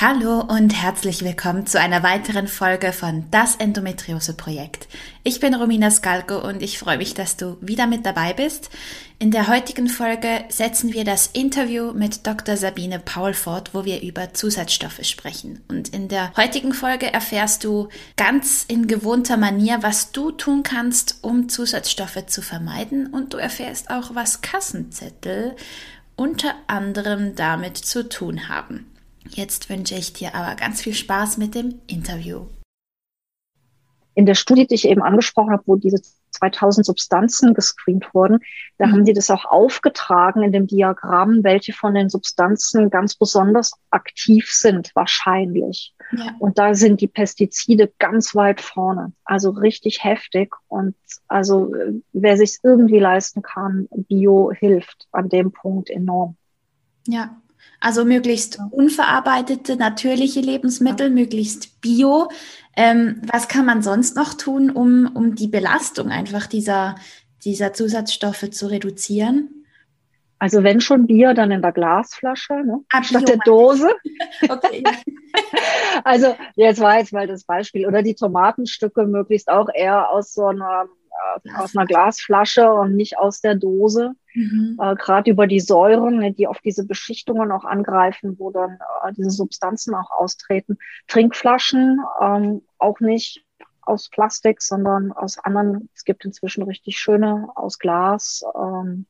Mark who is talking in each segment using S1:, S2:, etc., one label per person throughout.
S1: Hallo und herzlich willkommen zu einer weiteren Folge von Das Endometriose Projekt. Ich bin Romina Skalko und ich freue mich, dass du wieder mit dabei bist. In der heutigen Folge setzen wir das Interview mit Dr. Sabine Paul fort, wo wir über Zusatzstoffe sprechen. Und in der heutigen Folge erfährst du ganz in gewohnter Manier, was du tun kannst, um Zusatzstoffe zu vermeiden und du erfährst auch, was Kassenzettel unter anderem damit zu tun haben. Jetzt wünsche ich dir aber ganz viel Spaß mit dem Interview.
S2: In der Studie, die ich eben angesprochen habe, wo diese 2000 Substanzen gescreent wurden, da mhm. haben die das auch aufgetragen in dem Diagramm, welche von den Substanzen ganz besonders aktiv sind, wahrscheinlich. Ja. Und da sind die Pestizide ganz weit vorne, also richtig heftig. Und also wer sich irgendwie leisten kann, Bio hilft an dem Punkt enorm.
S1: Ja, also möglichst unverarbeitete, natürliche Lebensmittel, möglichst bio. Ähm, was kann man sonst noch tun, um, um die Belastung einfach dieser, dieser Zusatzstoffe zu reduzieren?
S2: Also wenn schon Bier, dann in der Glasflasche, ne? Ah, statt der Dose. okay. also jetzt war jetzt mal das Beispiel. Oder die Tomatenstücke möglichst auch eher aus so einer aus einer Glasflasche und nicht aus der Dose. Mhm. Äh, Gerade über die Säuren, ne, die auf diese Beschichtungen auch angreifen, wo dann äh, diese Substanzen auch austreten. Trinkflaschen ähm, auch nicht aus Plastik, sondern aus anderen. Es gibt inzwischen richtig schöne aus Glas ähm,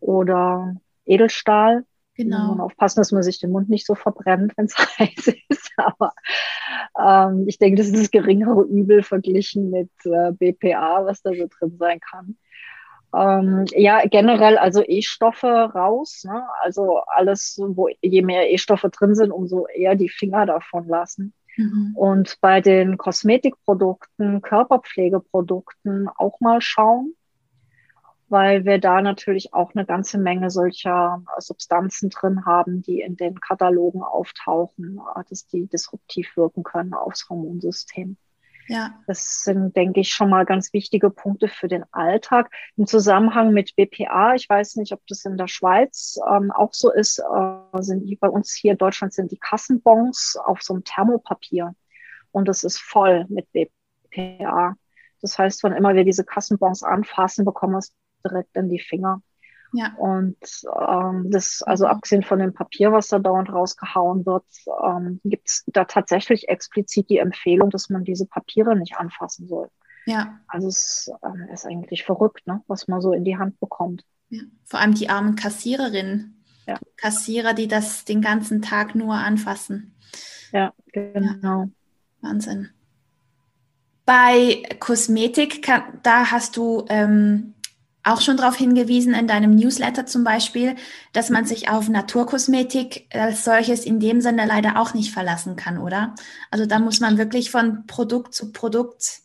S2: oder Edelstahl. Genau. Man aufpassen, dass man sich den Mund nicht so verbrennt, wenn es heiß ist. Aber ähm, ich denke, das ist das geringere Übel verglichen mit äh, BPA, was da so drin sein kann. Ähm, ja, generell also E-Stoffe raus. Ne? Also alles, wo je mehr E-Stoffe drin sind, umso eher die Finger davon lassen. Mhm. Und bei den Kosmetikprodukten, Körperpflegeprodukten auch mal schauen weil wir da natürlich auch eine ganze Menge solcher Substanzen drin haben, die in den Katalogen auftauchen, äh, dass die disruptiv wirken können aufs Hormonsystem. Ja. Das sind, denke ich, schon mal ganz wichtige Punkte für den Alltag. Im Zusammenhang mit BPA, ich weiß nicht, ob das in der Schweiz ähm, auch so ist, äh, sind bei uns hier in Deutschland sind die Kassenbons auf so einem Thermopapier. Und das ist voll mit BPA. Das heißt, wann immer wir diese Kassenbons anfassen, bekommen wir es direkt in die Finger. Ja. Und ähm, das, also mhm. abgesehen von dem Papier, was da dauernd rausgehauen wird, ähm, gibt es da tatsächlich explizit die Empfehlung, dass man diese Papiere nicht anfassen soll. Ja. Also es äh, ist eigentlich verrückt, ne, was man so in die Hand bekommt.
S1: Ja. Vor allem die armen Kassiererinnen. Ja. Kassierer, die das den ganzen Tag nur anfassen.
S2: Ja, genau. Ja.
S1: Wahnsinn. Bei Kosmetik, kann, da hast du ähm, auch schon darauf hingewiesen in deinem Newsletter zum Beispiel, dass man sich auf Naturkosmetik als solches in dem Sinne leider auch nicht verlassen kann, oder? Also da muss man wirklich von Produkt zu Produkt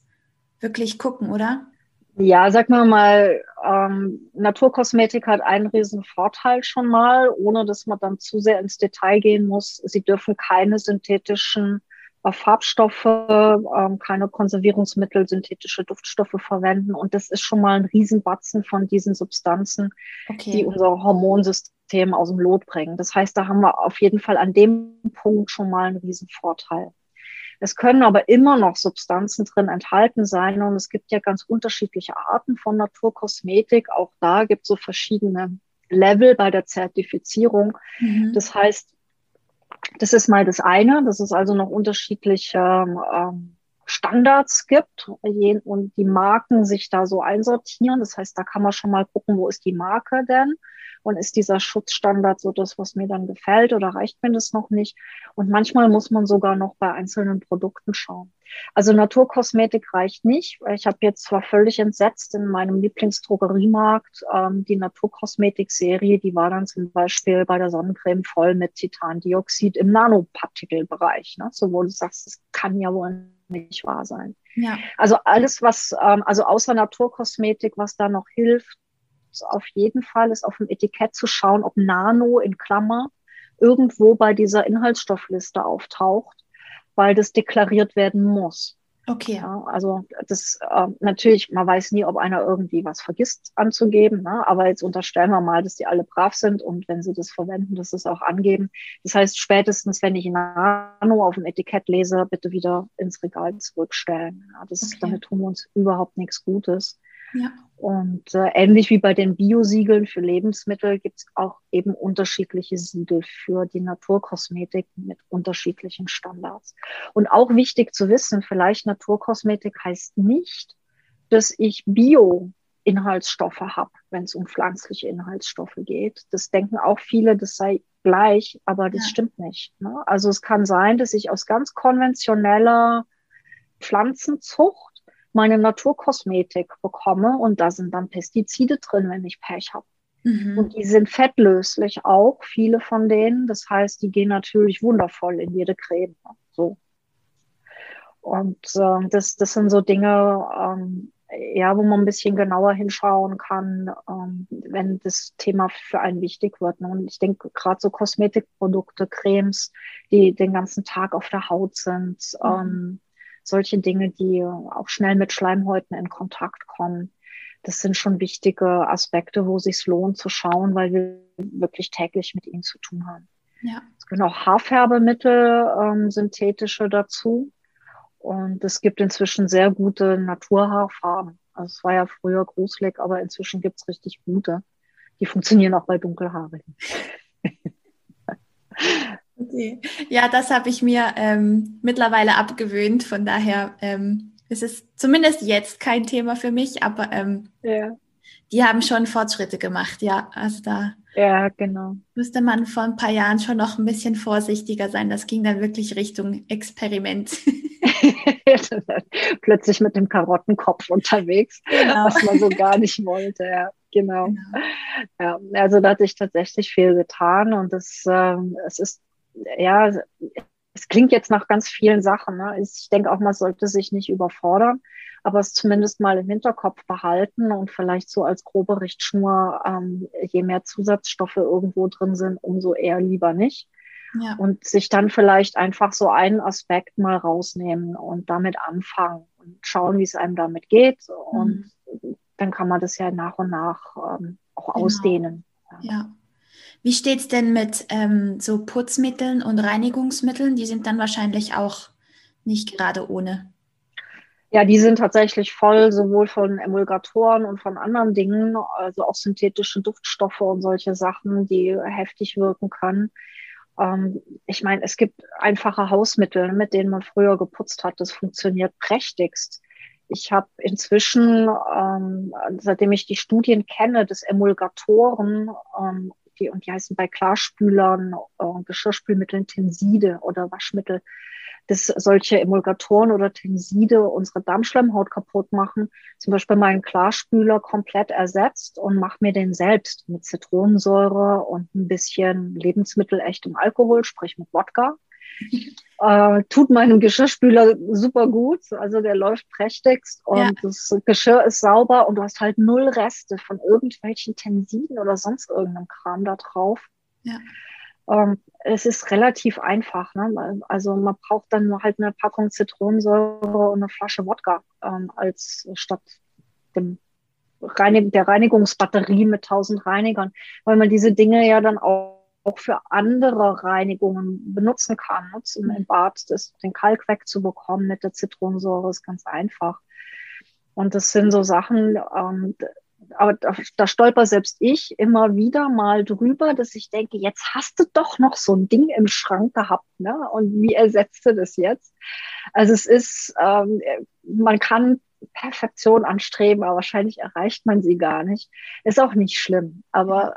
S1: wirklich gucken, oder?
S2: Ja, sag mal mal, ähm, Naturkosmetik hat einen riesen Vorteil schon mal, ohne dass man dann zu sehr ins Detail gehen muss. Sie dürfen keine synthetischen Farbstoffe, ähm, keine Konservierungsmittel, synthetische Duftstoffe verwenden. Und das ist schon mal ein Riesenbatzen von diesen Substanzen, okay. die unser Hormonsystem aus dem Lot bringen. Das heißt, da haben wir auf jeden Fall an dem Punkt schon mal einen Riesenvorteil. Es können aber immer noch Substanzen drin enthalten sein und es gibt ja ganz unterschiedliche Arten von Naturkosmetik. Auch da gibt es so verschiedene Level bei der Zertifizierung. Mhm. Das heißt, das ist mal das eine, dass es also noch unterschiedliche ähm, Standards gibt und die Marken sich da so einsortieren. Das heißt, da kann man schon mal gucken, wo ist die Marke denn? Und ist dieser Schutzstandard so das, was mir dann gefällt oder reicht mir das noch nicht? Und manchmal muss man sogar noch bei einzelnen Produkten schauen. Also Naturkosmetik reicht nicht. Ich habe jetzt zwar völlig entsetzt in meinem Lieblingsdrogeriemarkt ähm, die Naturkosmetik-Serie, die war dann zum Beispiel bei der Sonnencreme voll mit Titandioxid im Nanopartikelbereich. Ne? So wo du sagst, das kann ja wohl nicht wahr sein. Ja. Also alles, was, ähm, also außer Naturkosmetik, was da noch hilft, auf jeden Fall ist auf dem Etikett zu schauen, ob Nano in Klammer irgendwo bei dieser Inhaltsstoffliste auftaucht, weil das deklariert werden muss.
S1: Okay.
S2: Ja, also das äh, natürlich, man weiß nie, ob einer irgendwie was vergisst anzugeben, ne? aber jetzt unterstellen wir mal, dass die alle brav sind und wenn sie das verwenden, dass sie es auch angeben. Das heißt, spätestens, wenn ich Nano auf dem Etikett lese, bitte wieder ins Regal zurückstellen. Ja, das, okay. Damit tun wir uns überhaupt nichts Gutes. Ja. Und äh, ähnlich wie bei den Biosiegeln für Lebensmittel gibt es auch eben unterschiedliche Siegel für die Naturkosmetik mit unterschiedlichen Standards. Und auch wichtig zu wissen, vielleicht Naturkosmetik heißt nicht, dass ich Bio-Inhaltsstoffe habe, wenn es um pflanzliche Inhaltsstoffe geht. Das denken auch viele, das sei gleich, aber das ja. stimmt nicht. Ne? Also es kann sein, dass ich aus ganz konventioneller Pflanzenzucht meine Naturkosmetik bekomme und da sind dann Pestizide drin, wenn ich Pech habe. Mhm. Und die sind fettlöslich auch, viele von denen. Das heißt, die gehen natürlich wundervoll in jede Creme. So. Und äh, das, das sind so Dinge, ähm, ja, wo man ein bisschen genauer hinschauen kann, ähm, wenn das Thema für einen wichtig wird. Ne? Und ich denke, gerade so Kosmetikprodukte, Cremes, die den ganzen Tag auf der Haut sind, mhm. ähm, solche Dinge, die auch schnell mit Schleimhäuten in Kontakt kommen. Das sind schon wichtige Aspekte, wo es sich lohnt zu schauen, weil wir wirklich täglich mit ihnen zu tun haben. Ja. Es gehören auch Haarfärbemittel, ähm, synthetische dazu. Und es gibt inzwischen sehr gute Naturhaarfarben. Also es war ja früher gruselig, aber inzwischen gibt es richtig gute. Die funktionieren auch bei Dunkelhaarigen.
S1: Okay. Ja, das habe ich mir ähm, mittlerweile abgewöhnt. Von daher ähm, ist es zumindest jetzt kein Thema für mich, aber ähm, ja. die haben schon Fortschritte gemacht. Ja, also da
S2: ja, genau.
S1: müsste man vor ein paar Jahren schon noch ein bisschen vorsichtiger sein. Das ging dann wirklich Richtung Experiment.
S2: Plötzlich mit dem Karottenkopf unterwegs, genau. was man so gar nicht wollte. Ja genau. genau. Ja, also da hat sich tatsächlich viel getan und es, äh, es ist ja, es klingt jetzt nach ganz vielen Sachen. Ne? Ich denke auch, man sollte sich nicht überfordern, aber es zumindest mal im Hinterkopf behalten und vielleicht so als grobe Richtschnur, ähm, je mehr Zusatzstoffe irgendwo drin sind, umso eher lieber nicht. Ja. Und sich dann vielleicht einfach so einen Aspekt mal rausnehmen und damit anfangen und schauen, wie es einem damit geht. Und mhm. dann kann man das ja nach und nach ähm, auch genau. ausdehnen.
S1: Ja. ja. Wie steht es denn mit ähm, so Putzmitteln und Reinigungsmitteln? Die sind dann wahrscheinlich auch nicht gerade ohne.
S2: Ja, die sind tatsächlich voll, sowohl von Emulgatoren und von anderen Dingen, also auch synthetische Duftstoffe und solche Sachen, die heftig wirken können. Ähm, ich meine, es gibt einfache Hausmittel, mit denen man früher geputzt hat. Das funktioniert prächtigst. Ich habe inzwischen, ähm, seitdem ich die Studien kenne, des Emulgatoren ähm, die, und die heißen bei Klarspülern, äh, Geschirrspülmitteln Tenside oder Waschmittel, dass solche Emulgatoren oder Tenside unsere Darmschleimhaut kaputt machen. Zum Beispiel meinen Klarspüler komplett ersetzt und mache mir den selbst mit Zitronensäure und ein bisschen lebensmittelechtem Alkohol, sprich mit Wodka. Äh, tut meinem Geschirrspüler super gut. Also der läuft prächtigst und ja. das Geschirr ist sauber und du hast halt null Reste von irgendwelchen Tensiden oder sonst irgendeinem Kram da drauf. Ja. Ähm, es ist relativ einfach. Ne? Also man braucht dann nur halt eine Packung Zitronensäure und eine Flasche Wodka ähm, als statt dem Reinig der Reinigungsbatterie mit 1000 Reinigern, weil man diese Dinge ja dann auch auch für andere Reinigungen benutzen kann. Ne? Zum im Bad das, den Kalk wegzubekommen mit der Zitronensäure ist ganz einfach. Und das sind so Sachen, ähm, aber da, da stolper selbst ich immer wieder mal drüber, dass ich denke, jetzt hast du doch noch so ein Ding im Schrank gehabt, ne? Und wie ersetzt du das jetzt? Also es ist, ähm, man kann Perfektion anstreben, aber wahrscheinlich erreicht man sie gar nicht. Ist auch nicht schlimm, aber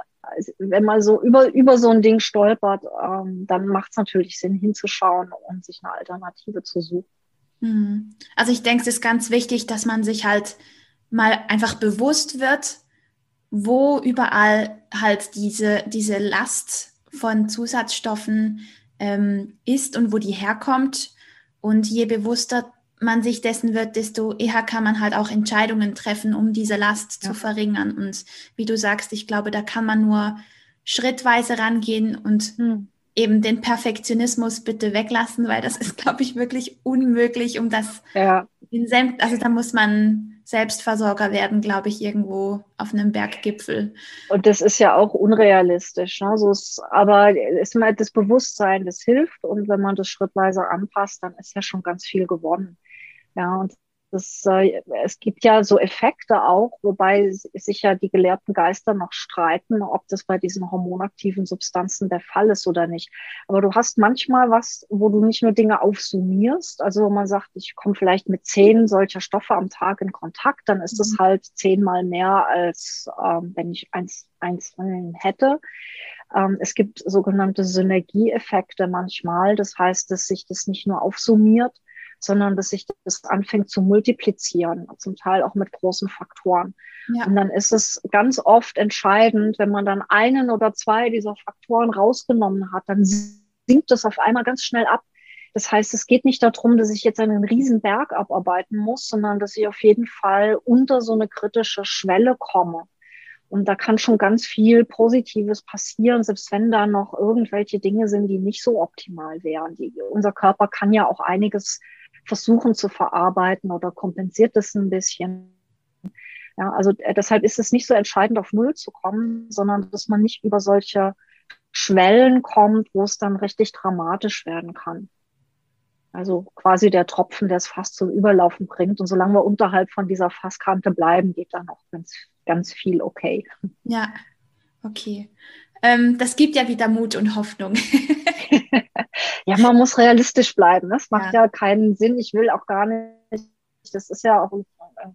S2: wenn man so über, über so ein Ding stolpert, ähm, dann macht es natürlich Sinn, hinzuschauen und sich eine Alternative zu suchen.
S1: Hm. Also ich denke, es ist ganz wichtig, dass man sich halt mal einfach bewusst wird, wo überall halt diese, diese Last von Zusatzstoffen ähm, ist und wo die herkommt. Und je bewusster man sich dessen wird, desto eher kann man halt auch Entscheidungen treffen, um diese Last ja. zu verringern. Und wie du sagst, ich glaube, da kann man nur schrittweise rangehen und hm. eben den Perfektionismus bitte weglassen, weil das ist, glaube ich, wirklich unmöglich, um das ja. in also da muss man Selbstversorger werden, glaube ich, irgendwo auf einem Berggipfel.
S2: Und das ist ja auch unrealistisch. Ne? So ist, aber ist mal das Bewusstsein, das hilft. Und wenn man das schrittweise anpasst, dann ist ja schon ganz viel gewonnen. Ja, und das, äh, es gibt ja so Effekte auch, wobei sich ja die gelehrten Geister noch streiten, ob das bei diesen hormonaktiven Substanzen der Fall ist oder nicht. Aber du hast manchmal was, wo du nicht nur Dinge aufsummierst, also wo man sagt, ich komme vielleicht mit zehn solcher Stoffe am Tag in Kontakt, dann ist das mhm. halt zehnmal mehr, als ähm, wenn ich eins, eins hätte. Ähm, es gibt sogenannte Synergieeffekte manchmal. Das heißt, dass sich das nicht nur aufsummiert, sondern dass sich das anfängt zu multiplizieren, zum Teil auch mit großen Faktoren. Ja. Und dann ist es ganz oft entscheidend, wenn man dann einen oder zwei dieser Faktoren rausgenommen hat, dann sinkt das auf einmal ganz schnell ab. Das heißt, es geht nicht darum, dass ich jetzt einen riesen Berg abarbeiten muss, sondern dass ich auf jeden Fall unter so eine kritische Schwelle komme. Und da kann schon ganz viel Positives passieren, selbst wenn da noch irgendwelche Dinge sind, die nicht so optimal wären. Die, unser Körper kann ja auch einiges versuchen zu verarbeiten oder kompensiert das ein bisschen. Ja, also äh, deshalb ist es nicht so entscheidend, auf Null zu kommen, sondern dass man nicht über solche Schwellen kommt, wo es dann richtig dramatisch werden kann. Also quasi der Tropfen, der es fast zum Überlaufen bringt. Und solange wir unterhalb von dieser Fasskante bleiben, geht dann auch ganz, ganz viel okay.
S1: Ja, okay. Ähm, das gibt ja wieder Mut und Hoffnung.
S2: ja, man muss realistisch bleiben. Das macht ja. ja keinen Sinn. Ich will auch gar nicht, das ist ja auch ein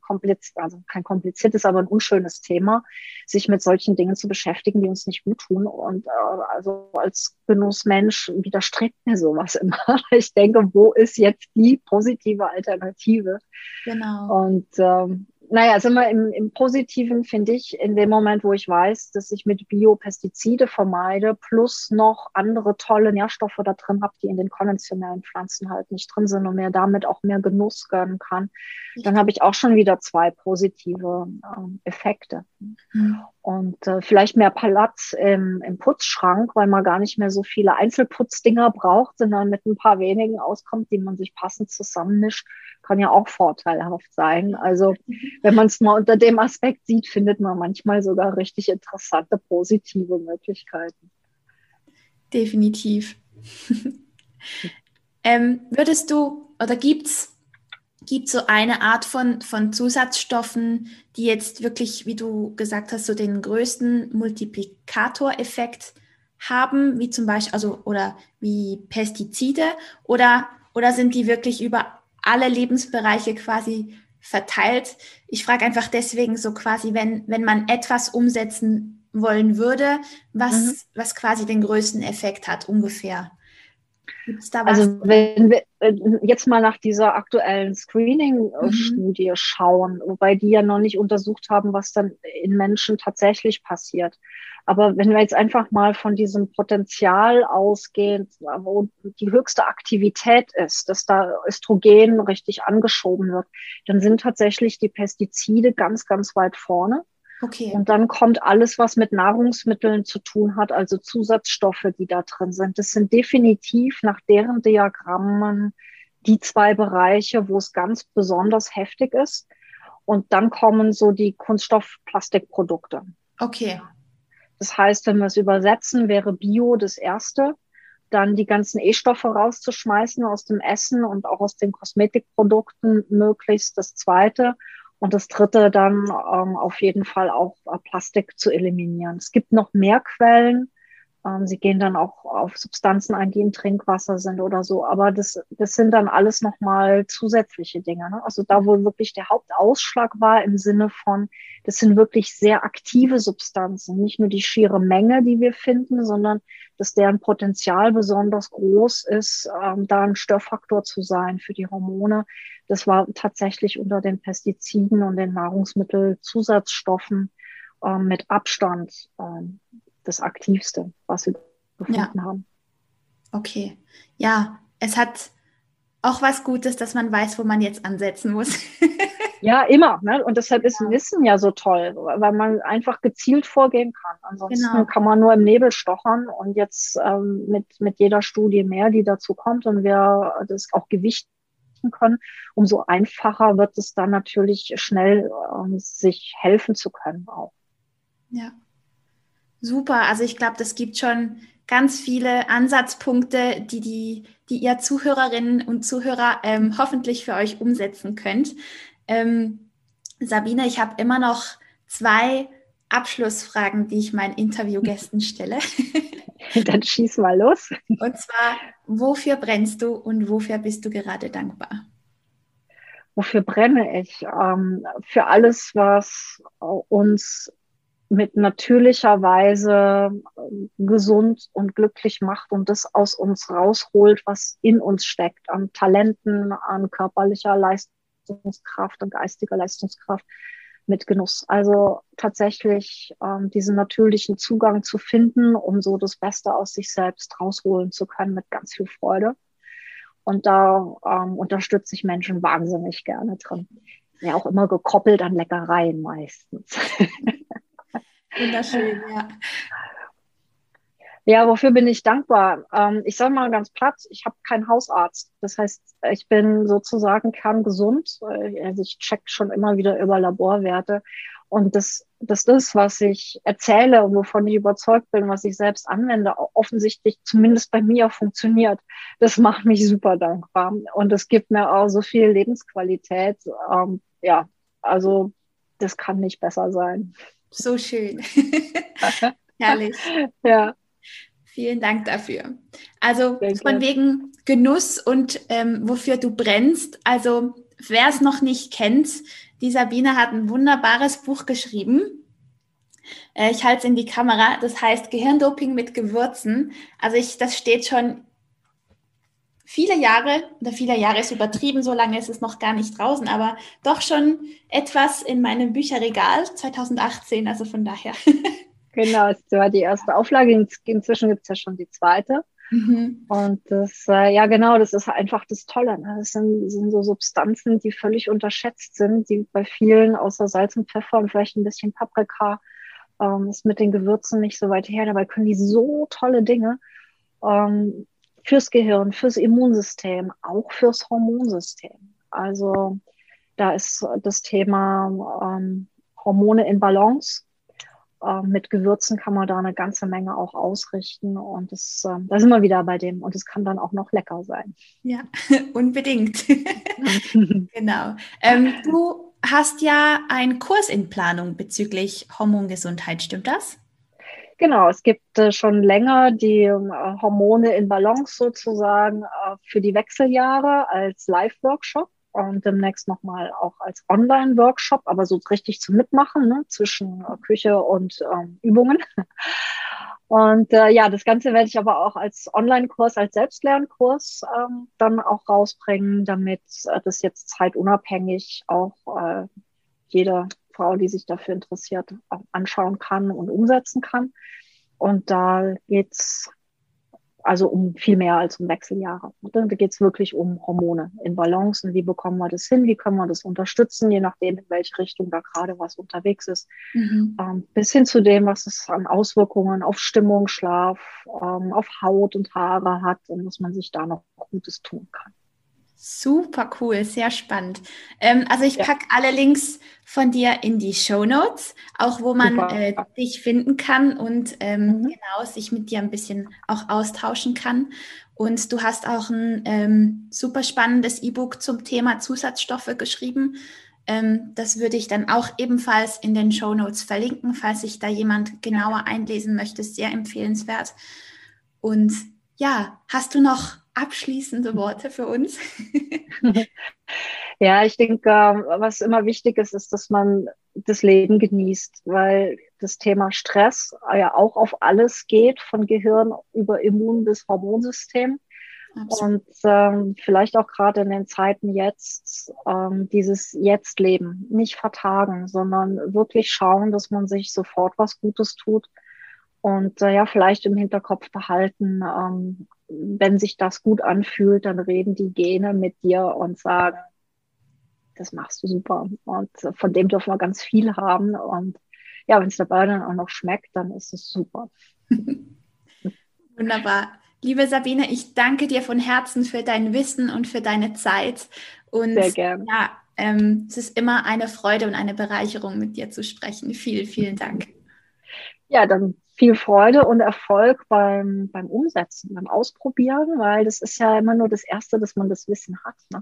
S2: kompliziert, also kein kompliziertes, aber ein unschönes Thema, sich mit solchen Dingen zu beschäftigen, die uns nicht gut tun. Und äh, also als Genussmensch widerstrebt mir sowas immer. Ich denke, wo ist jetzt die positive Alternative? Genau. Und ähm, naja, also immer im, im Positiven finde ich, in dem Moment, wo ich weiß, dass ich mit Biopestizide vermeide, plus noch andere tolle Nährstoffe da drin habe, die in den konventionellen Pflanzen halt nicht drin sind und mir damit auch mehr Genuss gönnen kann, dann habe ich auch schon wieder zwei positive ähm, Effekte. Mhm. Und äh, vielleicht mehr Platz im, im Putzschrank, weil man gar nicht mehr so viele Einzelputzdinger braucht, sondern mit ein paar wenigen auskommt, die man sich passend zusammenmischt kann ja auch vorteilhaft sein. Also wenn man es mal unter dem Aspekt sieht, findet man manchmal sogar richtig interessante, positive Möglichkeiten.
S1: Definitiv. ähm, würdest du oder gibt es gibt so eine Art von, von Zusatzstoffen, die jetzt wirklich, wie du gesagt hast, so den größten Multiplikatoreffekt haben, wie zum Beispiel, also oder wie Pestizide oder, oder sind die wirklich über alle Lebensbereiche quasi verteilt. Ich frage einfach deswegen so quasi, wenn, wenn man etwas umsetzen wollen würde, was, mhm. was quasi den größten Effekt hat, ungefähr.
S2: Also wenn wir äh, jetzt mal nach dieser aktuellen Screening-Studie mhm. schauen, wobei die ja noch nicht untersucht haben, was dann in Menschen tatsächlich passiert. Aber wenn wir jetzt einfach mal von diesem Potenzial ausgehen, wo die höchste Aktivität ist, dass da Östrogen richtig angeschoben wird, dann sind tatsächlich die Pestizide ganz, ganz weit vorne. Okay. Und dann kommt alles, was mit Nahrungsmitteln zu tun hat, also Zusatzstoffe, die da drin sind. Das sind definitiv nach deren Diagrammen die zwei Bereiche, wo es ganz besonders heftig ist. Und dann kommen so die Kunststoffplastikprodukte.
S1: Okay.
S2: Das heißt, wenn wir es übersetzen, wäre Bio das erste. Dann die ganzen E-Stoffe rauszuschmeißen aus dem Essen und auch aus den Kosmetikprodukten möglichst das zweite. Und das dritte dann ähm, auf jeden Fall auch äh, Plastik zu eliminieren. Es gibt noch mehr Quellen, sie gehen dann auch auf Substanzen ein, die im Trinkwasser sind oder so. Aber das, das sind dann alles nochmal zusätzliche Dinge. Ne? Also da, wo wirklich der Hauptausschlag war im Sinne von, das sind wirklich sehr aktive Substanzen. Nicht nur die schiere Menge, die wir finden, sondern dass deren Potenzial besonders groß ist, ähm, da ein Störfaktor zu sein für die Hormone. Das war tatsächlich unter den Pestiziden und den Nahrungsmittelzusatzstoffen ähm, mit Abstand ähm, das Aktivste, was wir gefunden ja. haben.
S1: Okay. Ja, es hat, auch was Gutes, dass man weiß, wo man jetzt ansetzen muss.
S2: ja, immer. Ne? Und deshalb ist ja. Wissen ja so toll, weil man einfach gezielt vorgehen kann. Ansonsten genau. kann man nur im Nebel stochern und jetzt ähm, mit, mit jeder Studie mehr, die dazu kommt und wir das auch gewichten können, umso einfacher wird es dann natürlich schnell, ähm, sich helfen zu können auch.
S1: Ja. Super. Also ich glaube, das gibt schon ganz viele Ansatzpunkte, die, die, die ihr Zuhörerinnen und Zuhörer ähm, hoffentlich für euch umsetzen könnt. Ähm, Sabine, ich habe immer noch zwei Abschlussfragen, die ich meinen Interviewgästen stelle.
S2: Dann schieß mal los.
S1: Und zwar, wofür brennst du und wofür bist du gerade dankbar?
S2: Wofür brenne ich? Ähm, für alles, was uns mit natürlicher Weise ähm, gesund und glücklich macht und das aus uns rausholt, was in uns steckt, an Talenten, an körperlicher Leistungskraft und geistiger Leistungskraft mit Genuss. Also tatsächlich ähm, diesen natürlichen Zugang zu finden, um so das Beste aus sich selbst rausholen zu können mit ganz viel Freude. Und da ähm, unterstütze ich Menschen wahnsinnig gerne drin. Ja, auch immer gekoppelt an Leckereien meistens.
S1: Wunderschön, ja.
S2: Ja, wofür bin ich dankbar? Ähm, ich sage mal ganz platt, ich habe keinen Hausarzt. Das heißt, ich bin sozusagen kerngesund. Äh, also ich check schon immer wieder über Laborwerte. Und das, das ist, was ich erzähle und wovon ich überzeugt bin, was ich selbst anwende, offensichtlich zumindest bei mir funktioniert. Das macht mich super dankbar. Und es gibt mir auch so viel Lebensqualität. Ähm, ja, also das kann nicht besser sein.
S1: So schön. Herrlich.
S2: Ja.
S1: Vielen Dank dafür. Also von wegen Genuss und ähm, wofür du brennst. Also wer es noch nicht kennt, die Sabine hat ein wunderbares Buch geschrieben. Äh, ich halte es in die Kamera. Das heißt Gehirndoping mit Gewürzen. Also ich, das steht schon viele Jahre, oder viele Jahre ist übertrieben, so lange ist es noch gar nicht draußen, aber doch schon etwas in meinem Bücherregal 2018, also von daher.
S2: Genau, es war die erste Auflage, inzwischen gibt es ja schon die zweite. Mhm. Und das, äh, ja genau, das ist einfach das Tolle. Ne? Das sind, sind so Substanzen, die völlig unterschätzt sind, die bei vielen außer Salz und Pfeffer und vielleicht ein bisschen Paprika ähm, ist mit den Gewürzen nicht so weit her. Dabei können die so tolle Dinge. Ähm, fürs Gehirn, fürs Immunsystem, auch fürs Hormonsystem. Also da ist das Thema ähm, Hormone in Balance. Äh, mit Gewürzen kann man da eine ganze Menge auch ausrichten und das, äh, da sind wir wieder bei dem und es kann dann auch noch lecker sein.
S1: Ja, unbedingt. genau. Ähm, du hast ja einen Kurs in Planung bezüglich Hormongesundheit, stimmt das?
S2: Genau, es gibt äh, schon länger die äh, Hormone in Balance sozusagen äh, für die Wechseljahre als Live-Workshop und demnächst nochmal auch als Online-Workshop, aber so richtig zum Mitmachen ne, zwischen äh, Küche und ähm, Übungen. Und äh, ja, das Ganze werde ich aber auch als Online-Kurs, als Selbstlernkurs ähm, dann auch rausbringen, damit äh, das jetzt zeitunabhängig auch äh, jede Frau, die sich dafür interessiert, auch anschauen kann und umsetzen kann. Und da geht's also um viel mehr als um Wechseljahre. Da geht es wirklich um Hormone in Balance und wie bekommen wir das hin, wie können wir das unterstützen, je nachdem, in welche Richtung da gerade was unterwegs ist. Mhm. Ähm, bis hin zu dem, was es an Auswirkungen auf Stimmung, Schlaf, ähm, auf Haut und Haare hat und was man sich da noch Gutes tun kann.
S1: Super cool, sehr spannend. Ähm, also ich ja. packe alle Links von dir in die Show Notes, auch wo man äh, dich finden kann und ähm, mhm. genau sich mit dir ein bisschen auch austauschen kann. Und du hast auch ein ähm, super spannendes E-Book zum Thema Zusatzstoffe geschrieben. Ähm, das würde ich dann auch ebenfalls in den Show Notes verlinken, falls sich da jemand genauer einlesen möchte. Sehr empfehlenswert. Und ja, hast du noch abschließende Worte für uns?
S2: ja, ich denke, ähm, was immer wichtig ist, ist, dass man das Leben genießt, weil das Thema Stress ja auch auf alles geht, von Gehirn über Immun bis Hormonsystem. Absolut. Und ähm, vielleicht auch gerade in den Zeiten jetzt ähm, dieses Jetzt-Leben nicht vertagen, sondern wirklich schauen, dass man sich sofort was Gutes tut Und äh, ja, vielleicht im Hinterkopf behalten, ähm, wenn sich das gut anfühlt, dann reden die Gene mit dir und sagen, das machst du super. Und von dem dürfen wir ganz viel haben. Und ja, wenn es dabei dann auch noch schmeckt, dann ist es super.
S1: Wunderbar. Liebe Sabine, ich danke dir von Herzen für dein Wissen und für deine Zeit. Und
S2: Sehr gerne.
S1: Ja, ähm, es ist immer eine Freude und eine Bereicherung, mit dir zu sprechen. Vielen, vielen Dank.
S2: Ja, dann viel Freude und Erfolg beim, beim Umsetzen, beim Ausprobieren, weil das ist ja immer nur das Erste, dass man das Wissen hat. Ne?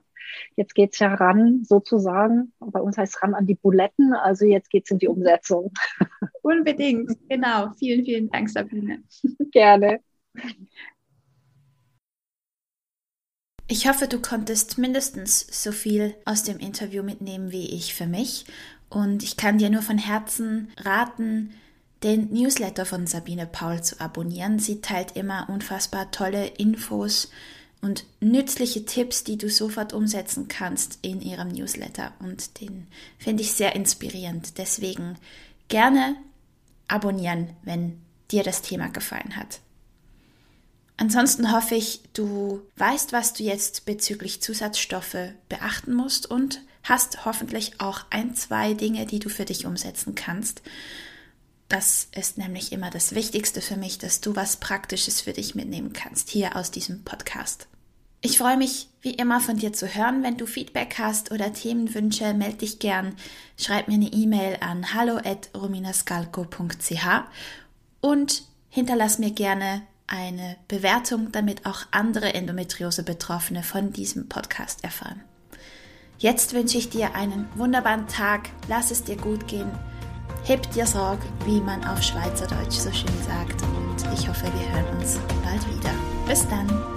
S2: Jetzt geht's ja ran, sozusagen. Bei uns heißt es ran an die Buletten, also jetzt geht's in die Umsetzung.
S1: Unbedingt, genau. Vielen, vielen Dank, Sabine.
S2: Gerne.
S1: Ich hoffe, du konntest mindestens so viel aus dem Interview mitnehmen wie ich für mich. Und ich kann dir nur von Herzen raten, den Newsletter von Sabine Paul zu abonnieren. Sie teilt immer unfassbar tolle Infos und nützliche Tipps, die du sofort umsetzen kannst in ihrem Newsletter. Und den finde ich sehr inspirierend. Deswegen gerne abonnieren, wenn dir das Thema gefallen hat. Ansonsten hoffe ich, du weißt, was du jetzt bezüglich Zusatzstoffe beachten musst und hast hoffentlich auch ein, zwei Dinge, die du für dich umsetzen kannst. Das ist nämlich immer das Wichtigste für mich, dass du was Praktisches für dich mitnehmen kannst hier aus diesem Podcast. Ich freue mich wie immer von dir zu hören. Wenn du Feedback hast oder Themenwünsche, melde dich gern. Schreib mir eine E-Mail an hallo@rominascalco.ch und hinterlass mir gerne eine Bewertung, damit auch andere Endometriose-Betroffene von diesem Podcast erfahren. Jetzt wünsche ich dir einen wunderbaren Tag. Lass es dir gut gehen. Heb dir Sorg, wie man auf Schweizerdeutsch so schön sagt. Und ich hoffe, wir hören uns bald wieder. Bis dann.